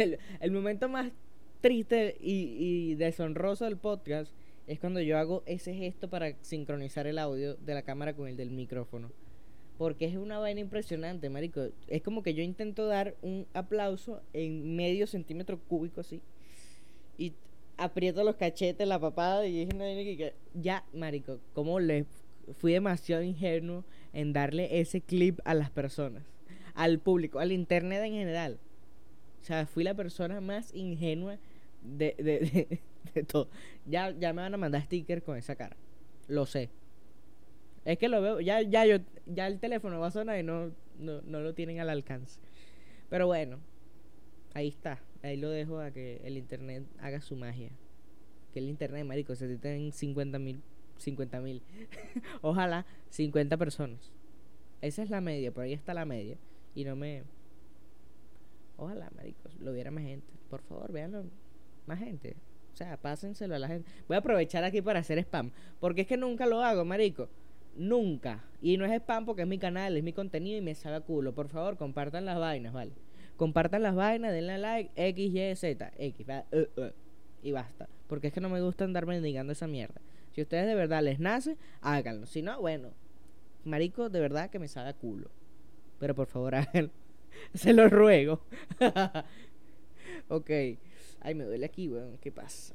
el, momento más triste y, y deshonroso del podcast es cuando yo hago ese gesto para sincronizar el audio de la cámara con el del micrófono. Porque es una vaina impresionante, marico. Es como que yo intento dar un aplauso en medio centímetro cúbico así. Y aprieto los cachetes, la papada y dije, ya, marico, como le fui demasiado ingenuo en darle ese clip a las personas, al público, al internet en general. O sea, fui la persona más ingenua de, de, de, todo. Ya, ya me van a mandar stickers con esa cara. Lo sé. Es que lo veo, ya, ya yo, ya el teléfono va a sonar y no, no, no lo tienen al alcance. Pero bueno, ahí está. Ahí lo dejo a que el internet haga su magia. Que el internet, marico, se tienen 50 mil 50 mil. Ojalá 50 personas. Esa es la media, por ahí está la media. Y no me... Ojalá, maricos, lo viera más gente. Por favor, véanlo más gente. O sea, pásenselo a la gente. Voy a aprovechar aquí para hacer spam. Porque es que nunca lo hago, marico. Nunca. Y no es spam porque es mi canal, es mi contenido y me sabe a culo. Por favor, compartan las vainas, ¿vale? Compartan las vainas, denle like, X, Y, Z. X, uh, uh, y basta. Porque es que no me gusta andar mendigando esa mierda. Si ustedes de verdad les nace, háganlo. Si no, bueno, marico, de verdad que me sabe a culo. Pero por favor, háganlo. Se lo ruego. ok. Ay, me duele aquí, weón. ¿Qué pasa?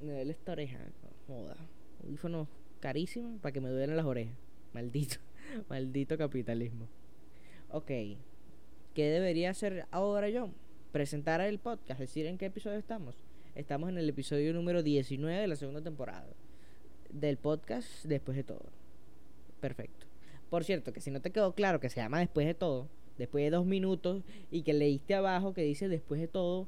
Me duele esta oreja. Joda. Audífonos carísimos para que me duelen las orejas. Maldito. Maldito capitalismo. Ok. ¿Qué debería hacer ahora yo? Presentar el podcast, decir en qué episodio estamos. Estamos en el episodio número 19 de la segunda temporada del podcast después de todo. Perfecto. Por cierto, que si no te quedó claro que se llama después de todo, después de dos minutos y que leíste abajo que dice después de todo,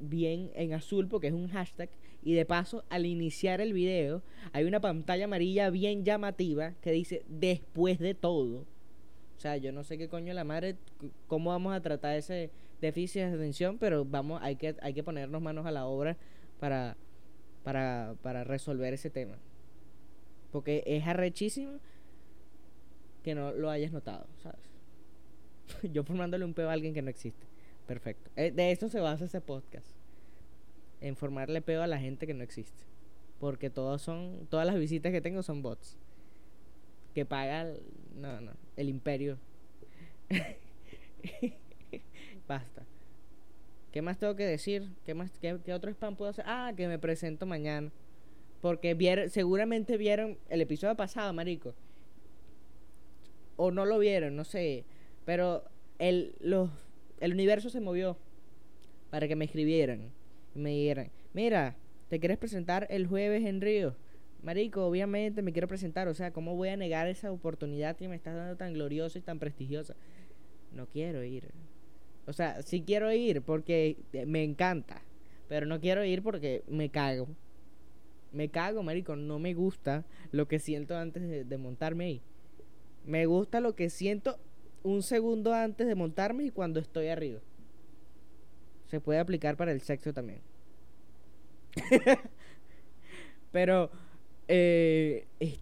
bien en azul porque es un hashtag. Y de paso, al iniciar el video, hay una pantalla amarilla bien llamativa que dice después de todo. O sea, yo no sé qué coño la madre, cómo vamos a tratar ese déficit de atención, pero vamos, hay que, hay que ponernos manos a la obra para, para, para resolver ese tema. Porque es arrechísimo que no lo hayas notado, ¿sabes? Yo formándole un peo a alguien que no existe. Perfecto. Eh, de eso se basa ese podcast. En formarle peo a la gente que no existe. Porque todos son, todas las visitas que tengo son bots. Que paga, no, no, el imperio. Basta. ¿Qué más tengo que decir? ¿Qué más qué, qué otro spam puedo hacer? Ah, que me presento mañana. Porque vieron, seguramente vieron el episodio pasado, marico. O no lo vieron, no sé. Pero el, los, el universo se movió para que me escribieran. Y me dijeran, mira, ¿te quieres presentar el jueves en Río? Marico, obviamente me quiero presentar. O sea, ¿cómo voy a negar esa oportunidad que me estás dando tan gloriosa y tan prestigiosa? No quiero ir. O sea, sí quiero ir porque me encanta. Pero no quiero ir porque me cago. Me cago, marico. No me gusta lo que siento antes de, montarme ahí. Me gusta lo que siento un segundo antes de montarme y cuando estoy arriba. Se puede aplicar para el sexo también. Pero eh, es,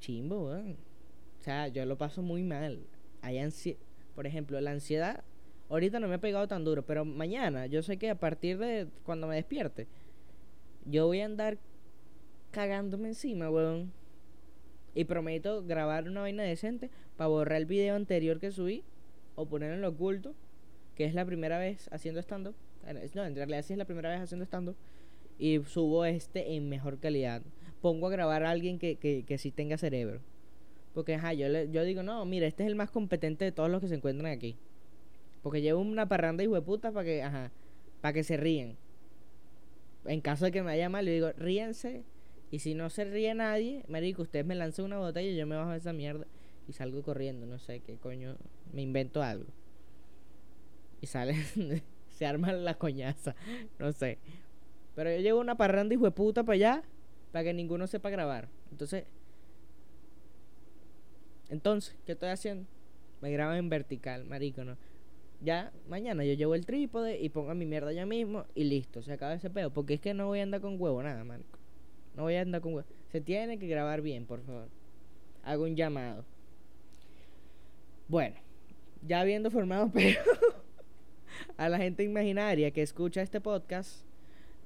chimbo, weón. O sea, yo lo paso muy mal. Hay Por ejemplo, la ansiedad. Ahorita no me ha pegado tan duro, pero mañana yo sé que a partir de cuando me despierte, yo voy a andar cagándome encima, weón. Y prometo grabar una vaina decente para borrar el video anterior que subí o ponerlo en lo oculto, que es la primera vez haciendo stand-up. No, en realidad sí es la primera vez haciendo stand-up. Y subo este en mejor calidad. Pongo a grabar a alguien que, que, que sí tenga cerebro. Porque, ajá, yo, le, yo digo, no, mira, este es el más competente de todos los que se encuentran aquí. Porque llevo una parranda y hueputa para que, ajá, para que se ríen. En caso de que me vaya mal, le digo, ríense y si no se ríe nadie, marico, ustedes me lanzan una botella y yo me bajo esa mierda y salgo corriendo, no sé qué coño, me invento algo. Y sale, se arma la coñaza, no sé. Pero yo llevo una parranda y puta para allá, para que ninguno sepa grabar. Entonces, entonces, ¿qué estoy haciendo? Me graban en vertical, marico, ¿no? Ya, mañana yo llevo el trípode y pongo mi mierda ya mismo y listo, se acaba ese pedo. Porque es que no voy a andar con huevo, nada, marico. No voy a andar con... Se tiene que grabar bien, por favor. Hago un llamado. Bueno, ya habiendo formado pero a la gente imaginaria que escucha este podcast,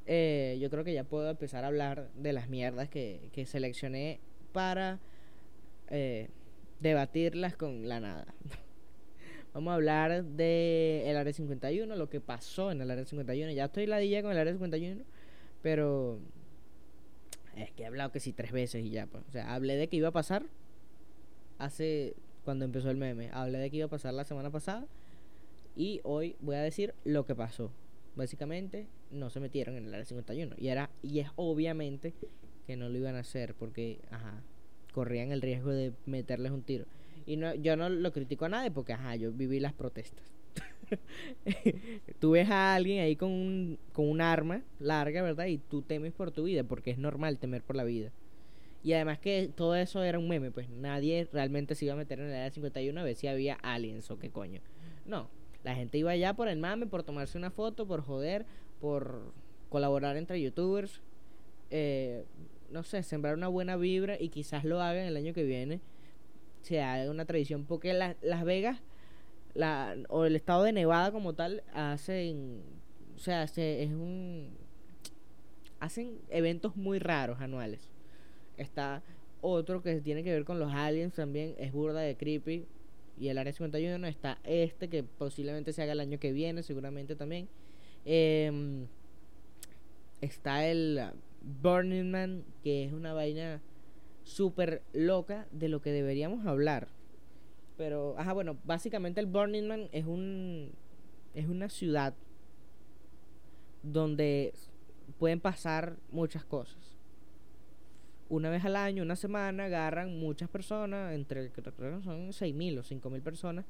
eh, yo creo que ya puedo empezar a hablar de las mierdas que, que seleccioné para eh, debatirlas con la nada. Vamos a hablar de el área 51, lo que pasó en el área 51. Ya estoy ladilla con el área 51, pero es que he hablado que sí tres veces y ya, pues. O sea, hablé de que iba a pasar hace cuando empezó el meme. Hablé de que iba a pasar la semana pasada y hoy voy a decir lo que pasó. Básicamente no se metieron en el área 51 y era y es obviamente que no lo iban a hacer porque ajá, corrían el riesgo de meterles un tiro. Y no, yo no lo critico a nadie porque ajá, yo viví las protestas. tú ves a alguien ahí con un, con un arma larga, ¿verdad? Y tú temes por tu vida, porque es normal temer por la vida. Y además que todo eso era un meme, pues nadie realmente se iba a meter en la edad 51 a ver si había aliens o qué coño. No, la gente iba allá por el mame, por tomarse una foto, por joder, por colaborar entre youtubers. Eh, no sé, sembrar una buena vibra y quizás lo hagan el año que viene. Sea una tradición, porque Las Vegas la, o el estado de Nevada como tal hacen, o sea, es un, hacen eventos muy raros anuales. Está otro que tiene que ver con los aliens también, es burda de creepy. Y el Área 51 está este que posiblemente se haga el año que viene, seguramente también. Em, está el Burning Man, que es una vaina súper loca de lo que deberíamos hablar. Pero, ajá, bueno, básicamente el Burning Man es un. Es una ciudad donde pueden pasar muchas cosas. Una vez al año, una semana, agarran muchas personas, entre son 6.000 o 5.000 personas,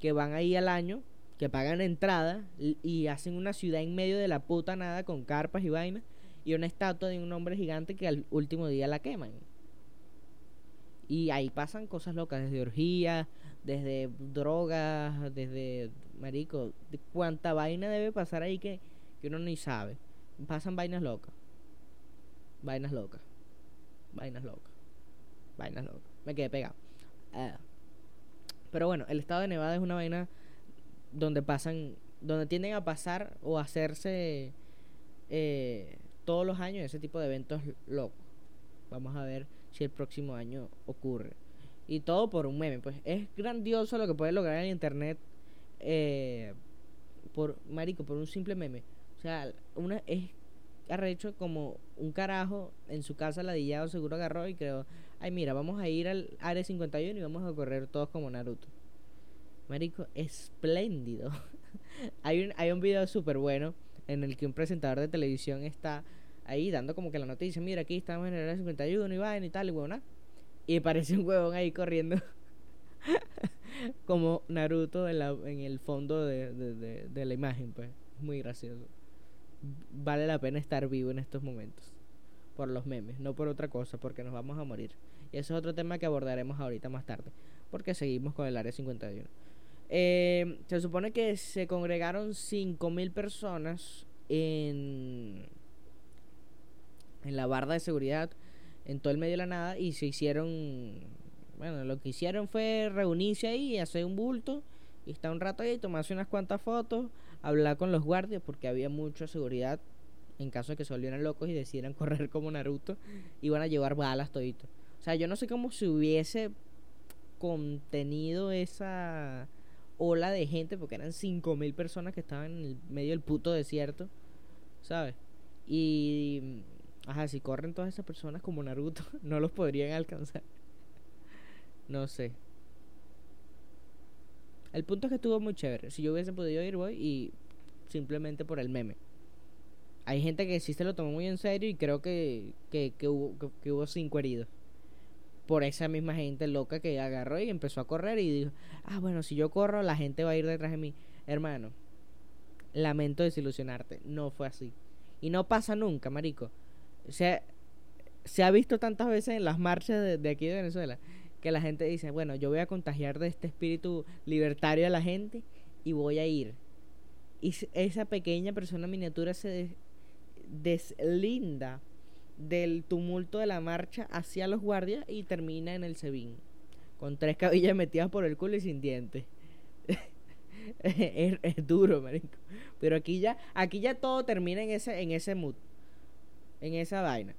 que van ahí al año, que pagan entrada y hacen una ciudad en medio de la puta nada con carpas y vainas y una estatua de un hombre gigante que al último día la queman. Y ahí pasan cosas locas, desde orgías, desde drogas, desde, marico, de cuánta vaina debe pasar ahí que, que uno ni sabe. Pasan vainas locas. Vainas locas. Vainas locas. Vainas locas. Me quedé pegado. Ah. Pero bueno, el estado de Nevada es una vaina donde pasan, donde tienden a pasar o hacerse eh, todos los años ese tipo de eventos locos. Vamos a ver si el próximo año ocurre. Y todo por un meme. Pues es grandioso lo que puede lograr en internet. Eh, por, marico, por un simple meme. O sea, una es arrecho como un carajo en su casa ladillado seguro agarró y creo, ay mira, vamos a ir al área 51 y vamos a correr todos como Naruto. Marico, espléndido. hay un hay un video súper bueno en el que un presentador de televisión está ahí dando como que la noticia, mira, aquí estamos en el área 51 y va y tal, y bueno, y parece un huevón ahí corriendo como Naruto en, la, en el fondo de, de, de, la imagen, pues. Muy gracioso. Vale la pena estar vivo en estos momentos. Por los memes, no por otra cosa, porque nos vamos a morir. Y ese es otro tema que abordaremos ahorita más tarde, porque seguimos con el área 51. Eh, se supone que se congregaron 5.000 personas en en la barda de seguridad en todo el medio de la nada y se hicieron, bueno, lo que hicieron fue reunirse ahí y hacer un bulto y estar un rato ahí, tomarse unas cuantas fotos, hablar con los guardias porque había mucha seguridad en caso de que se volvieran locos y decidieran correr como Naruto, iban a llevar balas todito. O sea, yo no sé cómo se hubiese contenido esa ola de gente porque eran 5000 personas que estaban en el medio del puto desierto, ¿sabes? Y Ajá, si corren todas esas personas como Naruto, no los podrían alcanzar. No sé. El punto es que estuvo muy chévere. Si yo hubiese podido ir, voy y simplemente por el meme. Hay gente que sí se lo tomó muy en serio y creo que, que, hubo, que, hubo cinco heridos. Por esa misma gente loca que agarró y empezó a correr y dijo, ah, bueno, si yo corro, la gente va a ir detrás de mí. Hermano, lamento desilusionarte. No fue así. Y no pasa nunca, marico se, se ha visto tantas veces en las marchas de, aquí de Venezuela que la gente dice, bueno, yo voy a contagiar de este espíritu libertario a la gente y voy a ir. Y esa pequeña persona miniatura se deslinda del tumulto de la marcha hacia los guardias y termina en el Sebín, con tres cabillas metidas por el culo y sin dientes. es, es duro, marico. Pero aquí ya, aquí ya todo termina en ese, en ese mood. En esa vaina.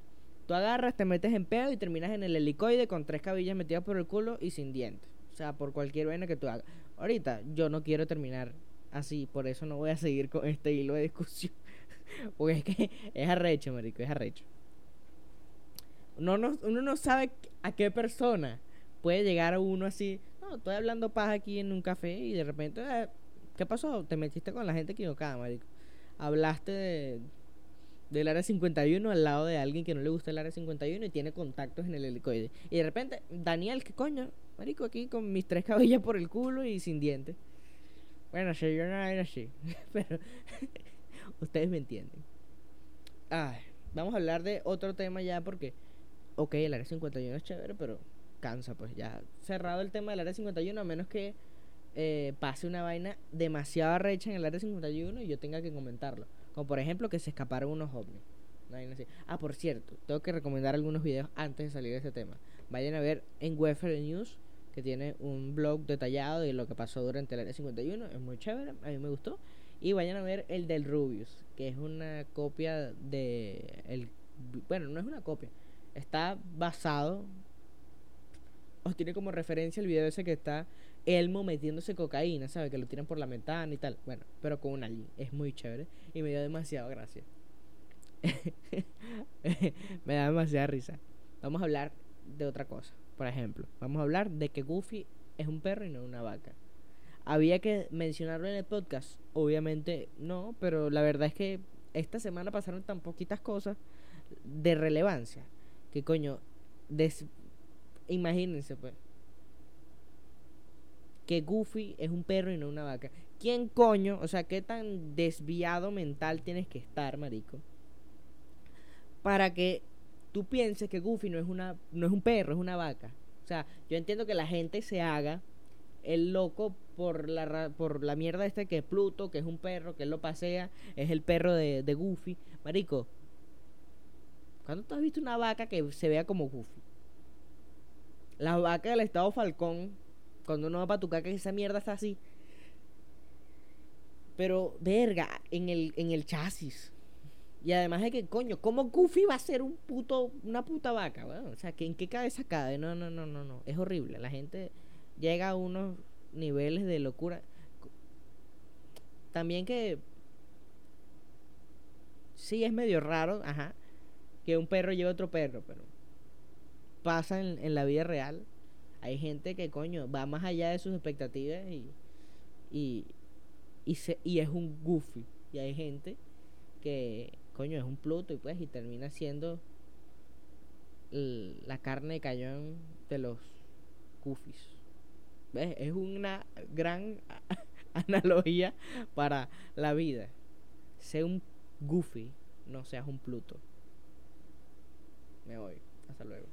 Tú agarras, te metes en pedo y terminas en el helicoide con tres cabillas metidas por el culo y sin dientes. O sea, por cualquier vaina que tú hagas. Ahorita yo no quiero terminar así, por eso no voy a seguir con este hilo de discusión. Porque es que es arrecho, marico, es arrecho. Uno no, uno no sabe a qué persona puede llegar a uno así. No, estoy hablando paz aquí en un café y de repente, eh, ¿qué pasó? Te metiste con la gente equivocada, marico. Hablaste de, del área 51 al lado de alguien que no le gusta el área 51 y tiene contactos en el helicoide. Y de repente, Daniel, ¿qué coño? Marico, aquí con mis tres cabellas por el culo y sin dientes. Bueno, si yo no era así. Pero ustedes me entienden. Ay, vamos a hablar de otro tema ya porque, ok, el área 51 es chévere, pero cansa, pues ya cerrado el tema del área 51, a menos que eh, pase una vaina demasiado recha en el área 51 y yo tenga que comentarlo. Como por ejemplo que se escaparon unos ovnis. Ah, por cierto, tengo que recomendar algunos videos antes de salir de ese tema. Vayan a ver en Wefer News, que tiene un blog detallado de lo que pasó durante el área 51. Es muy chévere, a mí me gustó. Y vayan a ver el del Rubius, que es una copia de. El, bueno, no es una copia. Está basado os tiene como referencia el video ese que está Elmo metiéndose cocaína, ¿sabes? Que lo tiran por la ventana y tal. Bueno, pero con un alien. Es muy chévere y me dio demasiado gracia. me da demasiada risa. Vamos a hablar de otra cosa. Por ejemplo, vamos a hablar de que Goofy es un perro y no una vaca. ¿Había que mencionarlo en el podcast? Obviamente no, pero la verdad es que esta semana pasaron tan poquitas cosas de relevancia que coño, des Imagínense, pues. Que Goofy es un perro y no una vaca. ¿Quién coño? O sea, ¿qué tan desviado mental tienes que estar, marico? Para que tú pienses que Goofy no es, una, no es un perro, es una vaca. O sea, yo entiendo que la gente se haga el loco por la, por la mierda este que es Pluto, que es un perro, que él lo pasea, es el perro de, de Goofy. Marico, ¿cuándo tú has visto una vaca que se vea como Goofy? Las vacas del estado Falcón, cuando uno va para tu caca, esa mierda está así. Pero, verga, en el, en el chasis. Y además de que, coño, ¿cómo Goofy va a ser un puto, una puta vaca? Bueno, o sea, ¿en qué cabeza cabe? No, no, no, no, no. Es horrible. La gente llega a unos niveles de locura. También que... Sí, es medio raro, ajá, que un perro lleve otro perro, pero pasa en, la vida real. Hay gente que, coño, va más allá de sus expectativas y, y, y, se, y es un goofy. Y hay gente que, coño, es un Pluto y pues, y termina siendo la carne de cañón de los goofies. ¿Ves? Es una gran analogía para la vida. Sé un goofy, no seas un Pluto. Me voy. Hasta luego.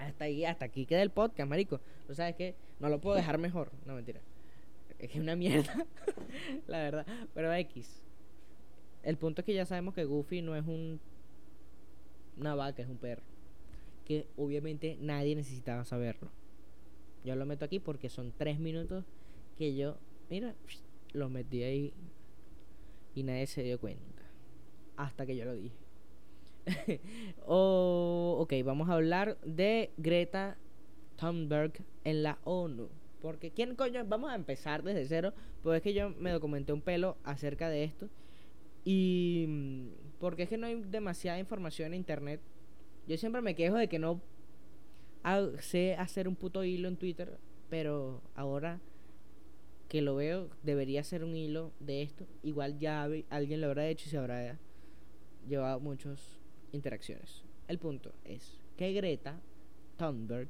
Hasta ahí, hasta aquí queda el podcast, marico. Tú sabes que no lo puedo dejar mejor. No, mentira. Es que es una mierda. la verdad. Pero X. El punto es que ya sabemos que Goofy no es un. Una vaca, es un perro. Que obviamente nadie necesitaba saberlo. Yo lo meto aquí porque son tres minutos que yo, mira, lo metí ahí y nadie se dio cuenta. Hasta que yo lo dije. oh, ok, vamos a hablar de Greta Thunberg en la ONU. Porque, ¿quién coño? Vamos a empezar desde cero. Pues es que yo me documenté un pelo acerca de esto. Y. Mm, porque es que no hay demasiada información en internet. Yo siempre me quejo de que no sé hacer un puto hilo en Twitter. Pero ahora que lo veo, debería ser un hilo de esto. Igual ya alguien lo habrá hecho y se habrá llevado muchos interacciones. El punto es que Greta Thunberg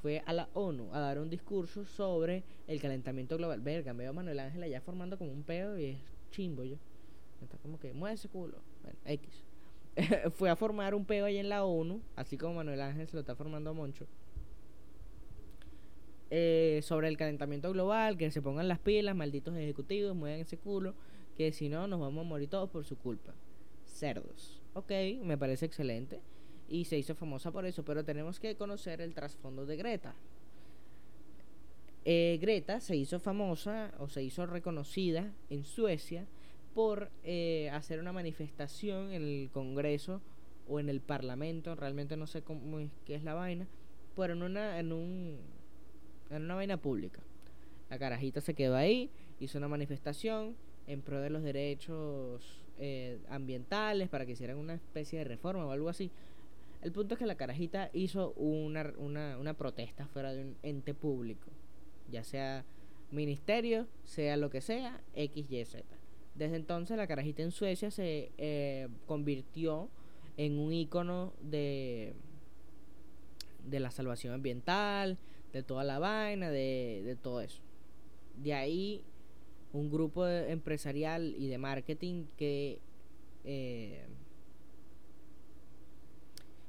fue a la ONU a dar un discurso sobre el calentamiento global. Verga, veo a Manuel Ángel allá formando como un pedo y es chimbo yo. Está como que mueve ese culo. Bueno, X. fue a formar un pedo ahí en la ONU, así como Manuel Ángel se lo está formando a Moncho. Eh, sobre el calentamiento global, que se pongan las pilas, malditos ejecutivos, muevan ese culo, que si no nos vamos a morir todos por su culpa. Cerdos. Ok, me parece excelente. Y se hizo famosa por eso, pero tenemos que conocer el trasfondo de Greta. eh, Greta se hizo famosa o se hizo reconocida en Suecia por eh, hacer una manifestación en el Congreso o en el Parlamento, realmente no sé cómo es, qué es la vaina, pero en una, en un, en una vaina pública. La carajita se quedó ahí, hizo una manifestación en pro de los derechos eh, ambientales para que hicieran una especie de reforma o algo así. El punto es que la carajita hizo una, una, protesta fuera de un ente público, ya sea ministerio, sea lo que sea, X, Y, Z. Desde entonces la carajita en Suecia se eh, convirtió en un icono de, de la salvación ambiental, de toda la vaina, de, de todo eso. De ahí un grupo empresarial y de marketing que eh,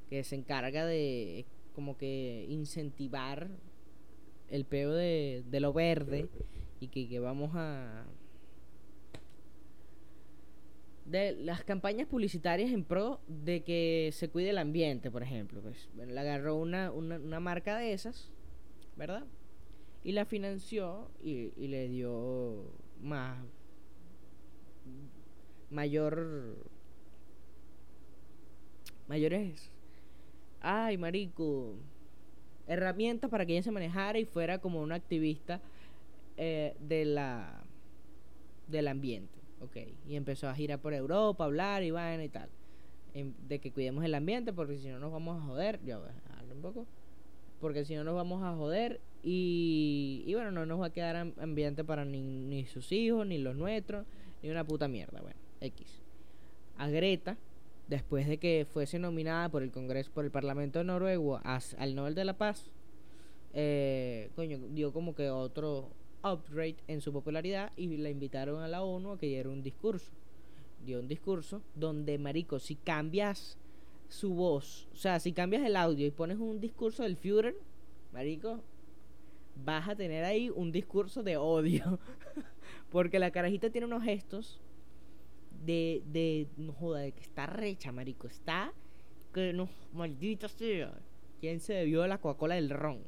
que se encarga de como que incentivar el peo de, de lo verde y que, que vamos a de las campañas publicitarias en pro de que se cuide el ambiente, por ejemplo. Pues, le agarró una, una, una, marca de esas, ¿verdad? Y la financió y, y le dio más mayor mayores ay marico herramientas para que ella se manejara y fuera como una activista eh, de la del ambiente Ok, y empezó a girar por Europa, a hablar y vaina y tal. de que cuidemos el ambiente porque si no nos vamos a joder. Ya, un poco. Porque si no nos vamos a joder y, bueno, no nos va a quedar ambiente para ni, sus hijos, ni los nuestros, ni una puta mierda. Bueno, X. A Greta, después de que fuese nominada por el Congreso, por el Parlamento Noruego al Nobel de la Paz, eh, coño, dio como que otro, upgrade en su popularidad y la invitaron a la ONU a que diera un discurso. Dio un discurso donde, marico, si cambias su voz, o sea, si cambias el audio y pones un discurso del Führer, marico, vas a tener ahí un discurso de odio. Porque la carajita tiene unos gestos de, de, no joda, de que está recha, marico. Está, que no, maldita sea. ¿Quién se bebió la Coca-Cola del ron?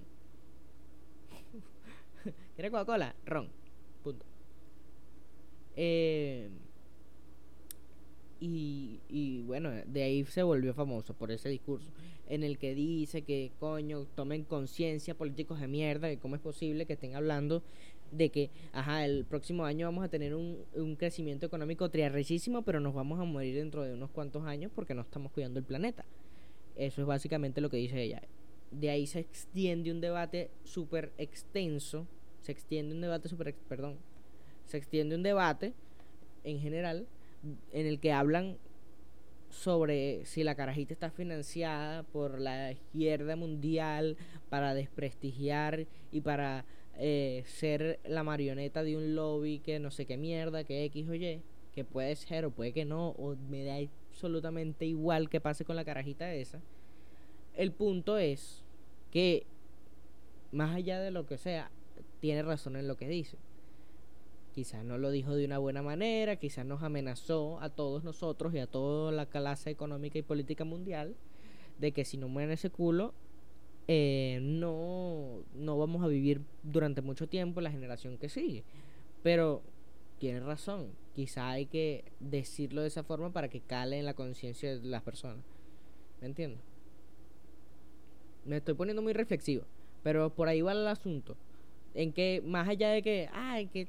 ¿Quieres Coca-Cola? Ron. Punto. Eh, y, y bueno, de ahí se volvió famoso por ese discurso en el que dice que coño, tomen conciencia políticos de mierda, de cómo es posible que estén hablando de que, ajá, el próximo año vamos a tener un, un crecimiento económico triarrechísimo, pero nos vamos a morir dentro de unos cuantos años porque no estamos cuidando el planeta. Eso es básicamente lo que dice ella. De ahí se extiende un debate súper extenso se extiende un debate super, perdón, se extiende un debate en general en el que hablan sobre si la carajita está financiada por la izquierda mundial para desprestigiar y para eh, ser la marioneta de un lobby que no sé qué mierda, que X o Y, que puede ser o puede que no, o me da absolutamente igual que pase con la carajita esa. El punto es que, más allá de lo que sea, tiene razón en lo que dice. Quizás no lo dijo de una buena manera, quizás nos amenazó a todos nosotros y a toda la clase económica y política mundial de que si no mueren ese culo, eh, no, no vamos a vivir durante mucho tiempo la generación que sigue. Pero tiene razón, quizá hay que decirlo de esa forma para que cale en la conciencia de las personas. ¿Me entiendes? Me estoy poniendo muy reflexivo, pero por ahí va el asunto en que más allá de que, ay, que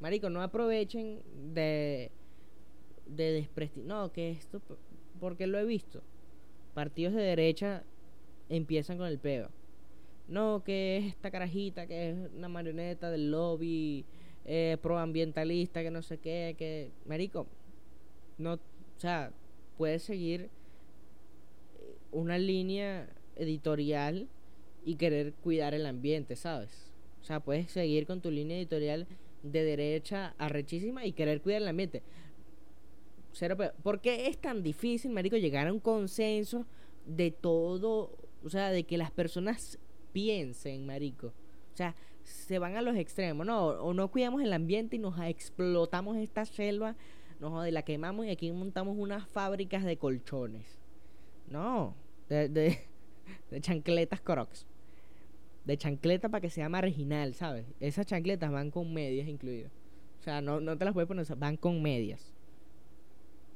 marico, no aprovechen de de no, que esto porque lo he visto. Partidos de derecha empiezan con el peo. No, que es esta carajita que es una marioneta del lobby eh, proambientalista, que no sé qué, que marico, no, o sea, puedes seguir una línea editorial y querer cuidar el ambiente, ¿sabes? O sea, puedes seguir con tu línea editorial de derecha arrechísima y querer cuidar el ambiente. Cero ¿Por qué es tan difícil, marico, llegar a un consenso de todo? O sea, de que las personas piensen, marico. O sea, se van a los extremos, ¿no? O no cuidamos el ambiente y nos explotamos esta selva, nos la quemamos y aquí montamos unas fábricas de colchones. No, de, de, de chancletas crocs. De chancleta para que sea marginal, ¿sabes? Esas chancletas van con medias incluidas. O sea, no, no te las puedes poner, van con medias.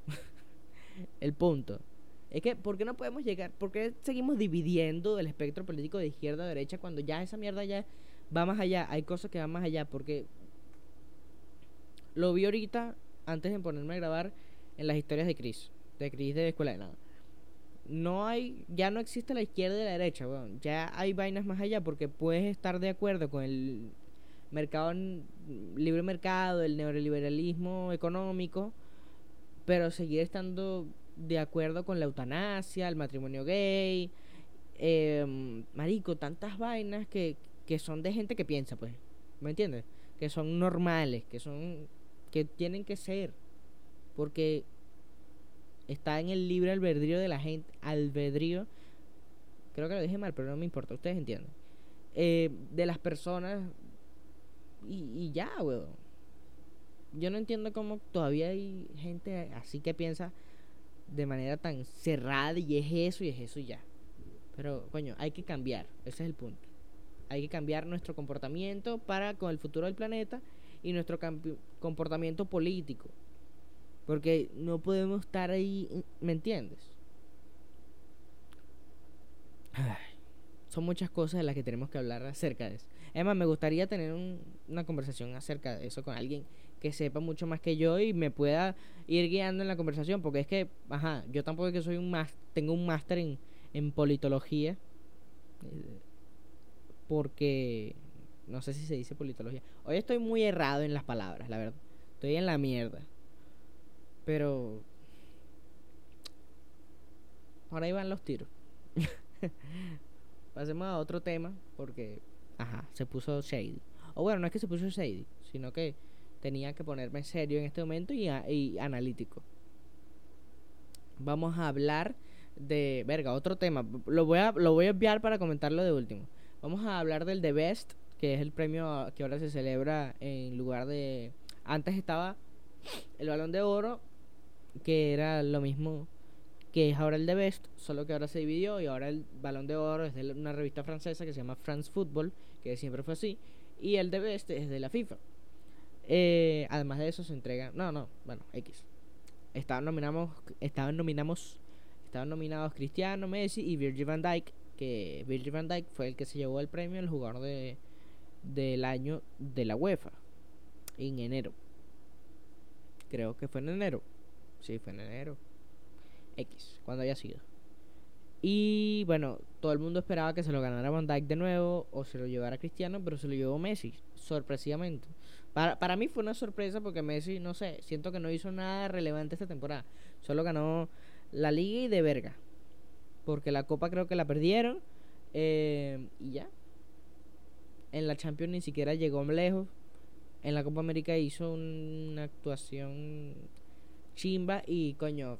el punto. Es que, ¿por qué no podemos llegar? ¿Por qué seguimos dividiendo el espectro político de izquierda a derecha cuando ya esa mierda ya va más allá? Hay cosas que van más allá. Porque lo vi ahorita, antes de ponerme a grabar, en las historias de Chris. De Chris de Escuela de Nada. No hay, ya no existe la izquierda y la derecha, Ya hay vainas más allá porque puedes estar de acuerdo con el mercado, libre mercado, el neoliberalismo económico, pero seguir estando de acuerdo con la eutanasia, el matrimonio gay, eh, marico, tantas vainas que, que son de gente que piensa, pues, ¿me entiendes? Que son normales, que son, que tienen que ser, porque está en el libre albedrío de la gente, albedrío, creo que lo dije mal, pero no me importa, ustedes entienden, eh, de las personas y, y ya, weón. Yo no entiendo cómo todavía hay gente así que piensa de manera tan cerrada y es eso y es eso y ya. Pero, coño, hay que cambiar, ese es el punto. Hay que cambiar nuestro comportamiento para con el futuro del planeta y nuestro comportamiento político. Porque no podemos estar ahí, ¿me entiendes? son muchas cosas de las que tenemos que hablar acerca de eso. Además, me gustaría tener una conversación acerca de eso con alguien que sepa mucho más que yo y me pueda ir guiando en la conversación, porque es que, ajá, yo tampoco es que soy un más, tengo un máster en, en politología, eh, porque no sé si se dice politología. Hoy estoy muy errado en las palabras, la verdad. Estoy en la mierda. Pero por ahí van los tiros. Pasemos a otro tema porque, ajá, se puso shady. O bueno, no es que se puso shady, sino que tenía que ponerme serio en este momento y, y analítico. Vamos a hablar de, verga, otro tema. Lo voy a, lo voy a enviar para comentarlo de último. Vamos a hablar del The Best, que es el premio que ahora se celebra en lugar de... Antes estaba el balón de oro, que era lo mismo que es ahora el The Best, solo que ahora se dividió y ahora el balón de oro es de una revista francesa que se llama France Football, que siempre fue así, y el The Best es de la FIFA. Eh, además de eso se entrega. No, no, bueno, X. Estaban nominamos, estaban nominamos, estaban nominados Cristiano, Messi y Virgil van Dijk, que Virgil van Dijk fue el que se llevó el premio el jugador de del año de la UEFA en enero. Creo que fue en enero. Sí, fue en enero. X, cuando haya sido. Y bueno, todo el mundo esperaba que se lo ganara Van Dijk de nuevo o se lo llevara Cristiano, pero se lo llevó Messi, sorpresivamente. Para, para mí fue una sorpresa porque Messi, no sé, siento que no hizo nada relevante esta temporada. Solo ganó la liga y de verga. Porque la copa creo que la perdieron. Eh, y ya. En la Champions ni siquiera llegó lejos. En la Copa América hizo una actuación chimba y coño,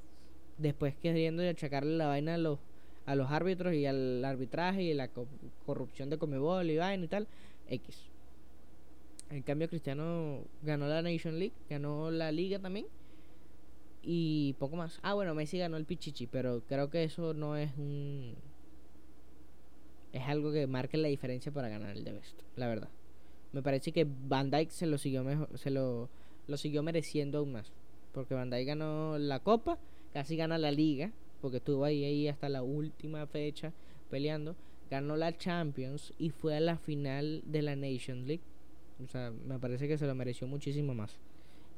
después queriendo achacarle la vaina a los, a los árbitros y al arbitraje y la corrupción de Comebol y vaina y tal, X. En cambio, Cristiano ganó la Nation League, ganó la Liga también. Y poco más. Ah, bueno, Messi ganó el Pichichi, pero creo que eso no es un. Es algo que marque la diferencia para ganar el de Best, la verdad. Me parece que Van Dyke se lo siguió mejor, se lo, lo siguió mereciendo aún más. Porque Dyke ganó la Copa, casi gana la Liga, porque estuvo ahí, ahí hasta la última fecha peleando. Ganó la Champions y fue a la final de la Nation League o sea, me parece que se lo mereció muchísimo más.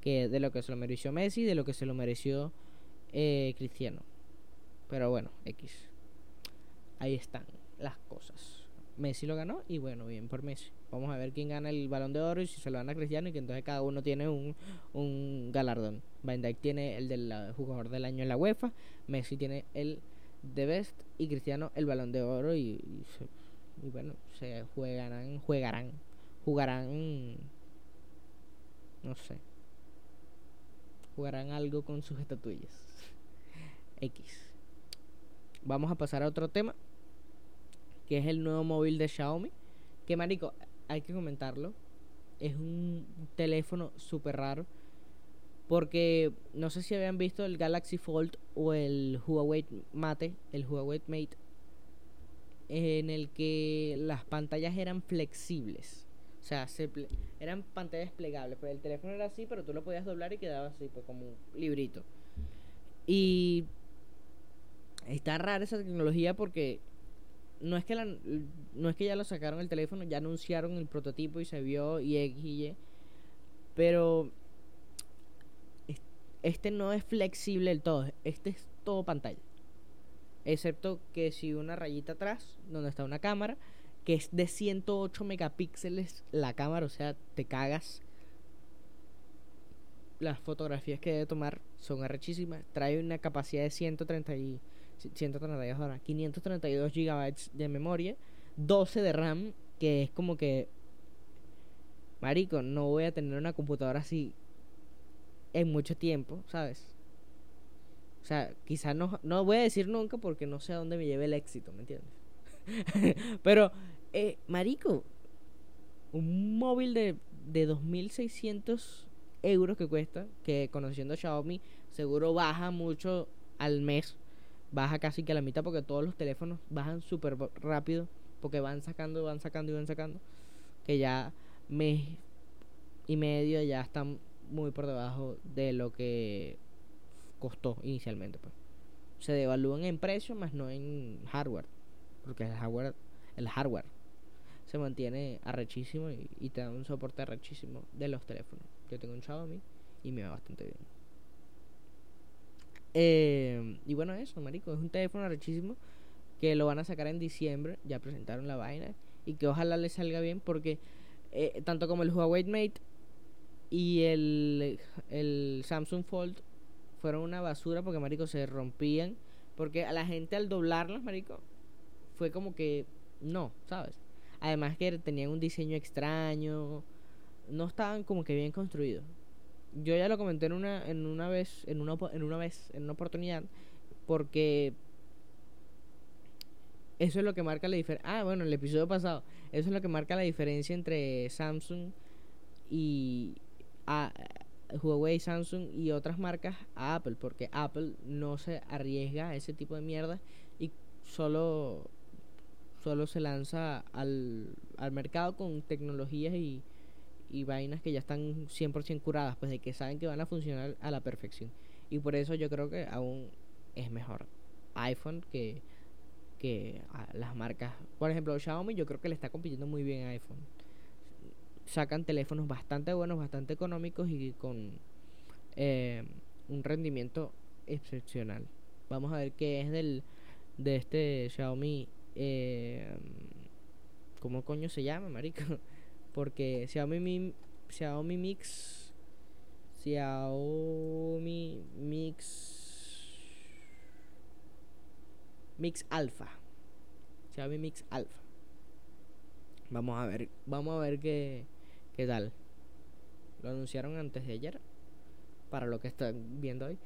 Que de lo que se lo mereció Messi, de lo que se lo mereció eh, Cristiano. Pero bueno, X. Ahí están las cosas. Messi lo ganó y bueno, bien por Messi. Vamos a ver quién gana el balón de oro y si se lo gana Cristiano y que entonces cada uno tiene un, un galardón. Van Dijk tiene el del jugador del año en la UEFA, Messi tiene el de Best y Cristiano el balón de oro y, y bueno, se jugarán, jugarán jugarán no sé jugarán algo con sus estatuillas. X. Vamos a pasar a otro tema que es el nuevo móvil de Xiaomi. Que marico hay que comentarlo es un teléfono súper raro porque no sé si habían visto el Galaxy Fold o el Huawei Mate el Huawei Mate en el que las pantallas eran flexibles. O sea, se eran pantallas plegables. Pero el teléfono era así, pero tú lo podías doblar y quedaba así, pues como un librito. Y está rara esa tecnología porque no es que la, no es que ya lo sacaron el teléfono, ya anunciaron el prototipo y se vio y X y Y. Pero este no es flexible del todo, este es todo pantalla. Excepto que si una rayita atrás, donde está una cámara, que es de 108 megapíxeles la cámara, o sea, te cagas. Las fotografías que debe tomar son arrechísimas. Trae una capacidad de 130 y 132 horas, 532 gigabytes de memoria, 12 de RAM, que es como que marico, no voy a tener una computadora así en mucho tiempo, ¿sabes? O sea, quizás no, no voy a decir nunca porque no sé a dónde me lleve el éxito, ¿me entiendes? Pero, eh, marico, un móvil de, de 2.600 euros que cuesta, que conociendo Xiaomi seguro baja mucho al mes, baja casi que a la mitad porque todos los teléfonos bajan súper rápido porque van sacando, van sacando y van sacando, que ya mes y medio ya están muy por debajo de lo que costó inicialmente. Pues. Se devalúan en precio, más no en hardware. Porque el hardware, el hardware se mantiene arrechísimo y, te da un soporte arrechísimo de los teléfonos. Yo tengo un Xiaomi y me va bastante bien. Eh, y bueno, eso, marico, es un teléfono arrechísimo que lo van a sacar en diciembre. Ya presentaron la vaina y que ojalá le salga bien porque eh, tanto como el Huawei Mate y el, el Samsung Fold fueron una basura porque, marico, se rompían. Porque a la gente al doblarlos, marico, fue como que no, ¿sabes? Además que tenían un diseño extraño, no estaban como que bien construidos. Yo ya lo comenté en una en una vez, en una en una vez, en una oportunidad porque eso es lo que marca la diferencia. Ah, bueno, el episodio pasado, eso es lo que marca la diferencia entre Samsung y a Huawei, Samsung y otras marcas a Apple, porque Apple no se arriesga a ese tipo de mierda y solo solo se lanza al, al mercado con tecnologías y, y vainas que ya están 100% curadas, pues de que saben que van a funcionar a la perfección. Y por eso yo creo que aún es mejor iPhone que, que las marcas. Por ejemplo, Xiaomi yo creo que le está compitiendo muy bien a iPhone sacan teléfonos bastante buenos, bastante económicos y con eh, un rendimiento excepcional. Vamos a ver qué es del de este Xiaomi. Eh, ¿Cómo coño se llama, marico? Porque Xiaomi, Xiaomi Mix. Xiaomi Mix. Mix Alpha. Xiaomi Mix Alpha. Vamos a ver, vamos a ver qué ¿Qué tal? Lo anunciaron antes de ayer. Para lo que están viendo hoy.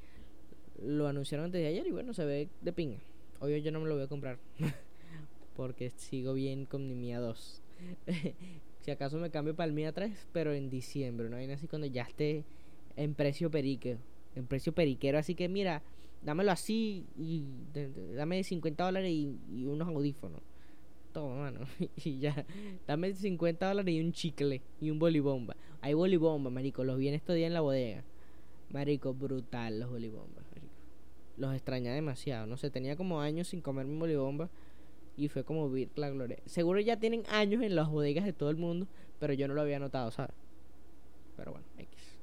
Lo anunciaron antes de ayer y bueno, se ve de pinga. Hoy yo no me lo voy a comprar. porque sigo bien con mi Mia 2. si acaso me cambio para el Mia 3, pero en diciembre. No hay así cuando ya esté en precio perique. En precio periquero. Así que mira, dámelo así y dame 50 dólares y, unos audífonos toma, mano. y ya, dame 50 dólares y un chicle y un bolibomba. Hay bolibomba, marico. Los vi en estos días en la bodega. Marico, brutal los bolibombas, marico. Los extraña demasiado. No sé, tenía como años sin comer mi bolibomba. Y fue como ver la gloria. Seguro ya tienen años en las bodegas de todo el mundo. Pero yo no lo había notado, ¿sabes? Pero bueno, X.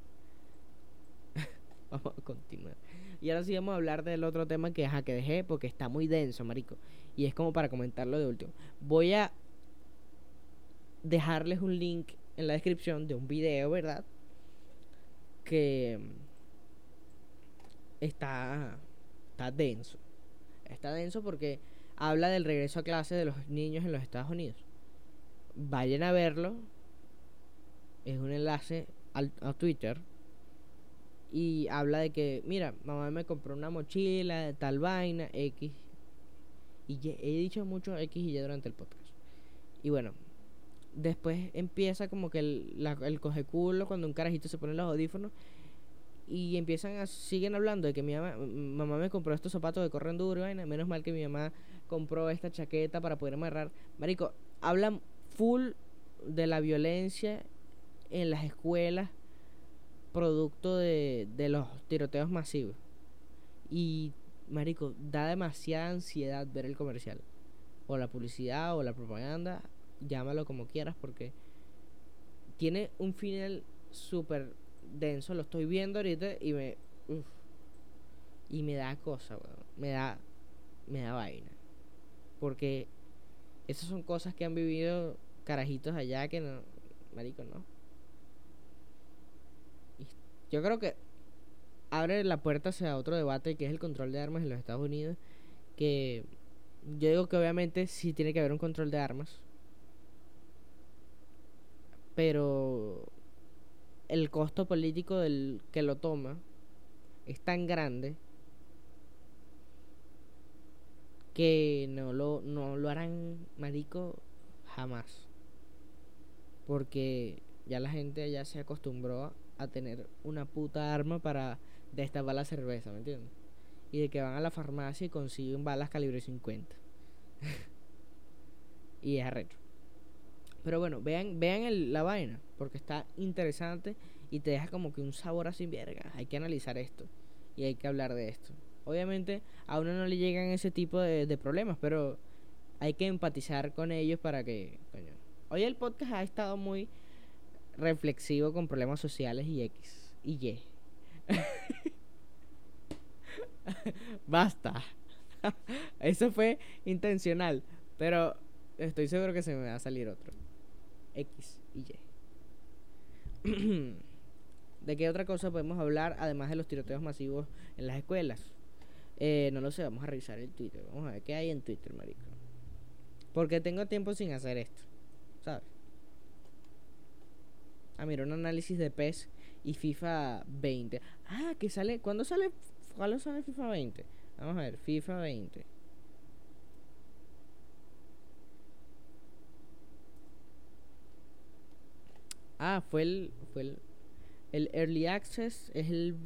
vamos a continuar. Y ahora sí vamos a hablar del otro tema que, que dejé porque está muy denso, marico. Y es como para comentarlo de último. Voy a dejarles un link en la descripción de un video, ¿verdad? Que está, está denso. Está denso porque habla del regreso a clase de los niños en los Estados Unidos. Vayan a verlo. Es un enlace al, a Twitter y habla de que, mira, mamá me compró una mochila de tal vaina, X. Y he dicho mucho X y Y durante el podcast. Y bueno, después empieza como que el, el coge culo cuando un carajito se pone los audífonos. Y empiezan a, siguen hablando de que mi mamá, mamá me compró estos zapatos de corren duro vaina. Menos mal que mi mamá compró esta chaqueta para poder amarrar. Marico, hablan full de la violencia en las escuelas producto de, de los tiroteos masivos. Y, marico, da demasiada ansiedad ver el comercial. O la publicidad o la propaganda, llámalo como quieras, porque tiene un final súper denso. Lo estoy viendo ahorita y me... y me da cosa, Me da... Me da vaina. Porque esas son cosas que han vivido carajitos allá que no... Marico, no. Yo creo que abre la puerta hacia otro debate que es el control de armas en los Estados Unidos. Que yo digo que obviamente sí tiene que haber un control de armas. Pero el costo político del que lo toma es tan grande que no lo, no lo harán marico jamás. Porque ya la gente ya se acostumbró a tener una puta arma para destapar la cerveza, ¿me entiendes? Y de que van a la farmacia y consiguen balas calibre 50. y es arrecho. Pero bueno, vean, vean la vaina, porque está interesante y te deja como que un sabor así, verga. Hay que analizar esto y hay que hablar de esto. Obviamente a uno no le llegan ese tipo de, problemas, pero hay que empatizar con ellos para que... Coño. Hoy el podcast ha estado muy reflexivo con problemas sociales y X y Y. Basta. Eso fue intencional, pero estoy seguro que se me va a salir otro. X y Y. ¿De qué otra cosa podemos hablar además de los tiroteos masivos en las escuelas? Eh, no lo sé, vamos a revisar el Twitter. Vamos a ver qué hay en Twitter, marico. Porque tengo tiempo sin hacer esto, ¿sabes? Ah, mira, un análisis de PES y FIFA 20. Ah, que sale. ¿Cuándo sale? ¿Cuándo sale FIFA 20? Vamos a ver, FIFA 20. Ah, fue el. Fue el. El Early Access es el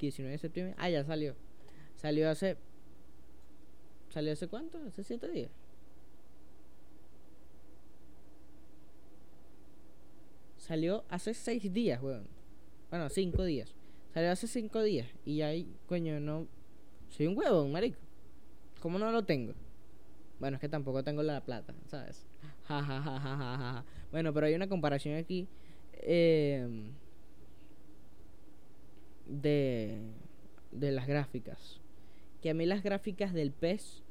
19 de septiembre. Ah, ya salió. Salió hace. ¿Salió hace cuánto? Hace 7 días. Salió hace seis días, weón. Bueno, cinco días. Salió hace cinco días. Y ahí, coño, no. Soy un huevón, marico. ¿Cómo no lo tengo? Bueno, es que tampoco tengo la plata, ¿sabes? Ja. Bueno, pero hay una comparación aquí. Eh, de. De las gráficas. Que a mí las gráficas del PES,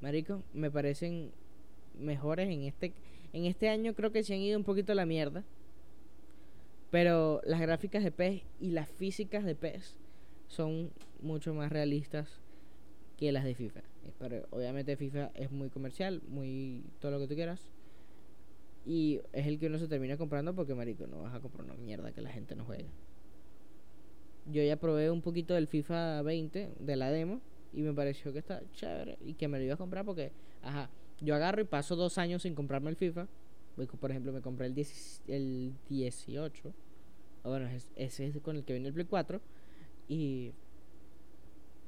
marico, me parecen mejores en este. En este año creo que se han ido un poquito a la mierda. Pero las gráficas de PES y las físicas de PES son mucho más realistas que las de FIFA. Pero obviamente FIFA es muy comercial, muy todo lo que tú quieras. Y es el que uno se termina comprando porque, marico, no vas a comprar una mierda que la gente no juega. Yo ya probé un poquito del FIFA 20, de la demo, y me pareció que está chévere y que me lo iba a comprar porque, ajá, yo agarro y paso dos años sin comprarme el FIFA por ejemplo, me compré el, el 18. O bueno, ese es con el que viene el Play 4. Y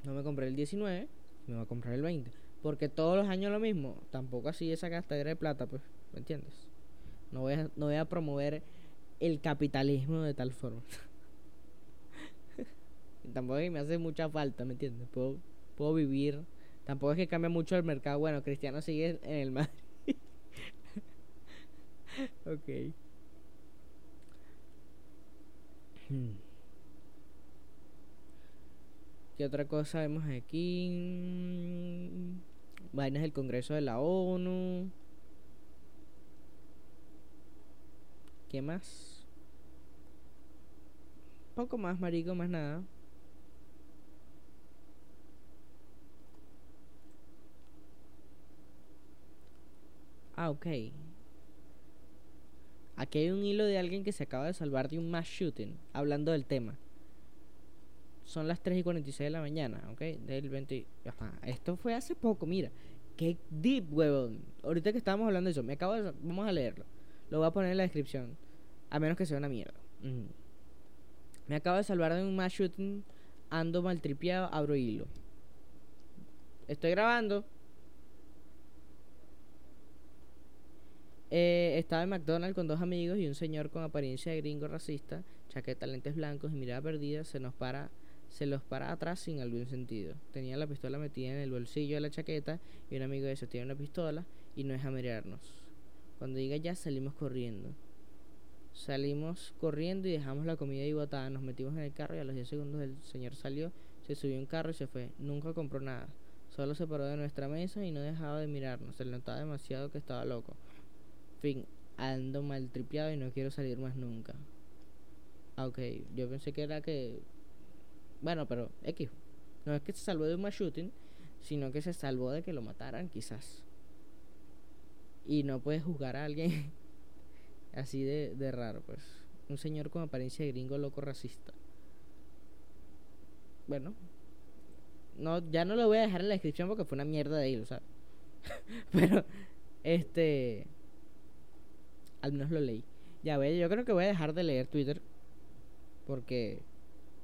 no me compré el 19. Me voy a comprar el 20. Porque todos los años lo mismo. Tampoco así esa gastadera de plata, pues. ¿Me entiendes? No voy a, no voy a promover el capitalismo de tal forma. tampoco me hace mucha falta, ¿me entiendes? Puedo, puedo vivir. Tampoco es que cambie mucho el mercado. Bueno, Cristiano sigue en el Madrid. ok. Hmm. ¿Qué otra cosa vemos aquí? Vainas del Congreso de la ONU. ¿Qué más? Poco más, marico, más nada. Ah, ok. Aquí hay un hilo de alguien que se acaba de salvar de un mass shooting, hablando del tema. Son las 3 y 46 de la mañana, ¿ok? Del 20... Ajá. Esto fue hace poco, mira. Qué deep, huevón. Ahorita que estábamos hablando de eso, me acabo de... Vamos a leerlo. Lo voy a poner en la descripción. A menos que sea una mierda. Me acabo de salvar de un mass shooting. Ando maltripeado, abro hilo. Estoy grabando. Eh, estaba en McDonald's con dos amigos y un señor con apariencia de gringo racista, chaqueta, lentes blancos y mirada perdida, se nos para, se los para atrás sin algún sentido. Tenía la pistola metida en el bolsillo de la chaqueta y un amigo de esos tiene una pistola y no deja mirarnos. Cuando diga ya salimos corriendo. Salimos corriendo y dejamos la comida botada. Nos metimos en el carro y a los 10 segundos el señor salió, se subió a un carro y se fue. Nunca compró nada. Solo se paró de nuestra mesa y no dejaba de mirarnos. Se notaba demasiado que estaba loco. Fin, ando mal tripeado y no quiero salir más nunca. Ah, ok, yo pensé que era que. Bueno, pero X. No es que se salvó de un mass shooting, sino que se salvó de que lo mataran, quizás. Y no puedes juzgar a alguien así de, de raro, pues. Un señor con apariencia de gringo loco racista. Bueno, no, ya no lo voy a dejar en la descripción porque fue una mierda de hilo, ¿sabes? Pero, este. Al menos lo leí. Ya ve, yo creo que voy a dejar de leer Twitter. Porque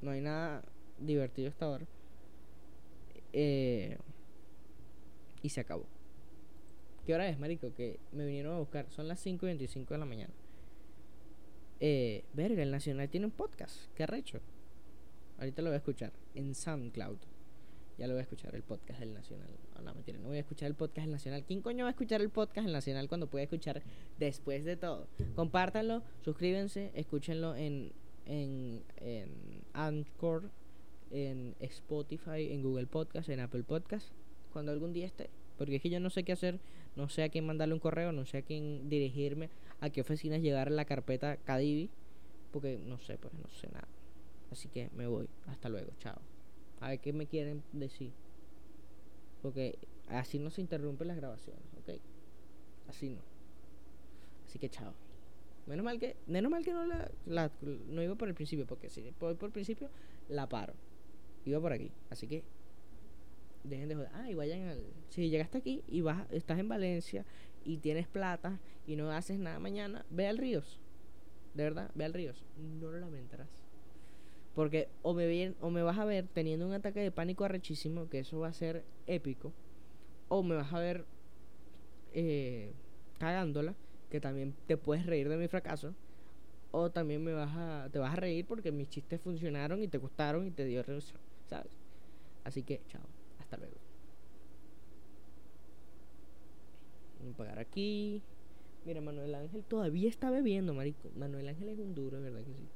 no hay nada divertido hasta ahora. Eh, y se acabó. ¿Qué hora es, marico? Que me vinieron a buscar. Son las 5 y 25 de la mañana. Eh, verga, el Nacional tiene un podcast. Qué arrecho. Ahorita lo voy a escuchar en SoundCloud. Ya lo voy a escuchar el podcast del Nacional. No, no, mentira, no voy a escuchar el podcast del Nacional. ¿Quién coño va a escuchar el podcast del Nacional cuando puede escuchar después de todo? Compártanlo, suscríbanse, escúchenlo en, en, en Anchor, en Spotify, en Google Podcast, en Apple Podcast, cuando algún día esté. Porque es que yo no sé qué hacer, no sé a quién mandarle un correo, no sé a quién dirigirme, a qué oficinas llegar la carpeta Cadivi, porque no sé, pues no sé nada. Así que me voy. Hasta luego. Chao. A ver qué me quieren decir. Porque así no se interrumpen las grabaciones, ¿ok? Así no. Así que chao. Menos mal que, menos mal que no la, la- no iba por el principio, porque si voy por el principio, la paro. Iba por aquí. Así que dejen de joder. Ah, y vayan al. Si llegaste aquí y vas, estás en Valencia y tienes plata y no haces nada mañana, ve al Ríos. De verdad, ve al Ríos. No lo lamentarás. Porque o me, vien- o me vas a ver teniendo un ataque de pánico arrechísimo, que eso va a ser épico. O me vas a ver eh, cagándola, que también te puedes reír de mi fracaso. O también me vas a, te vas a reír porque mis chistes funcionaron y te gustaron y te dio risa, ¿sabes? Así que, chao. Hasta luego. Voy a pagar aquí. Mira, Manuel Ángel todavía está bebiendo, marico. Manuel Ángel es un duro, ¿verdad que sí?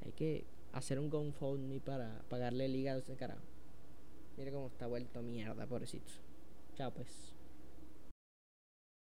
Hay que hacer un GoFundMe para pagarle el hígado a ese carajo. Mira cómo está vuelto mierda, pobrecito. Chao, pues.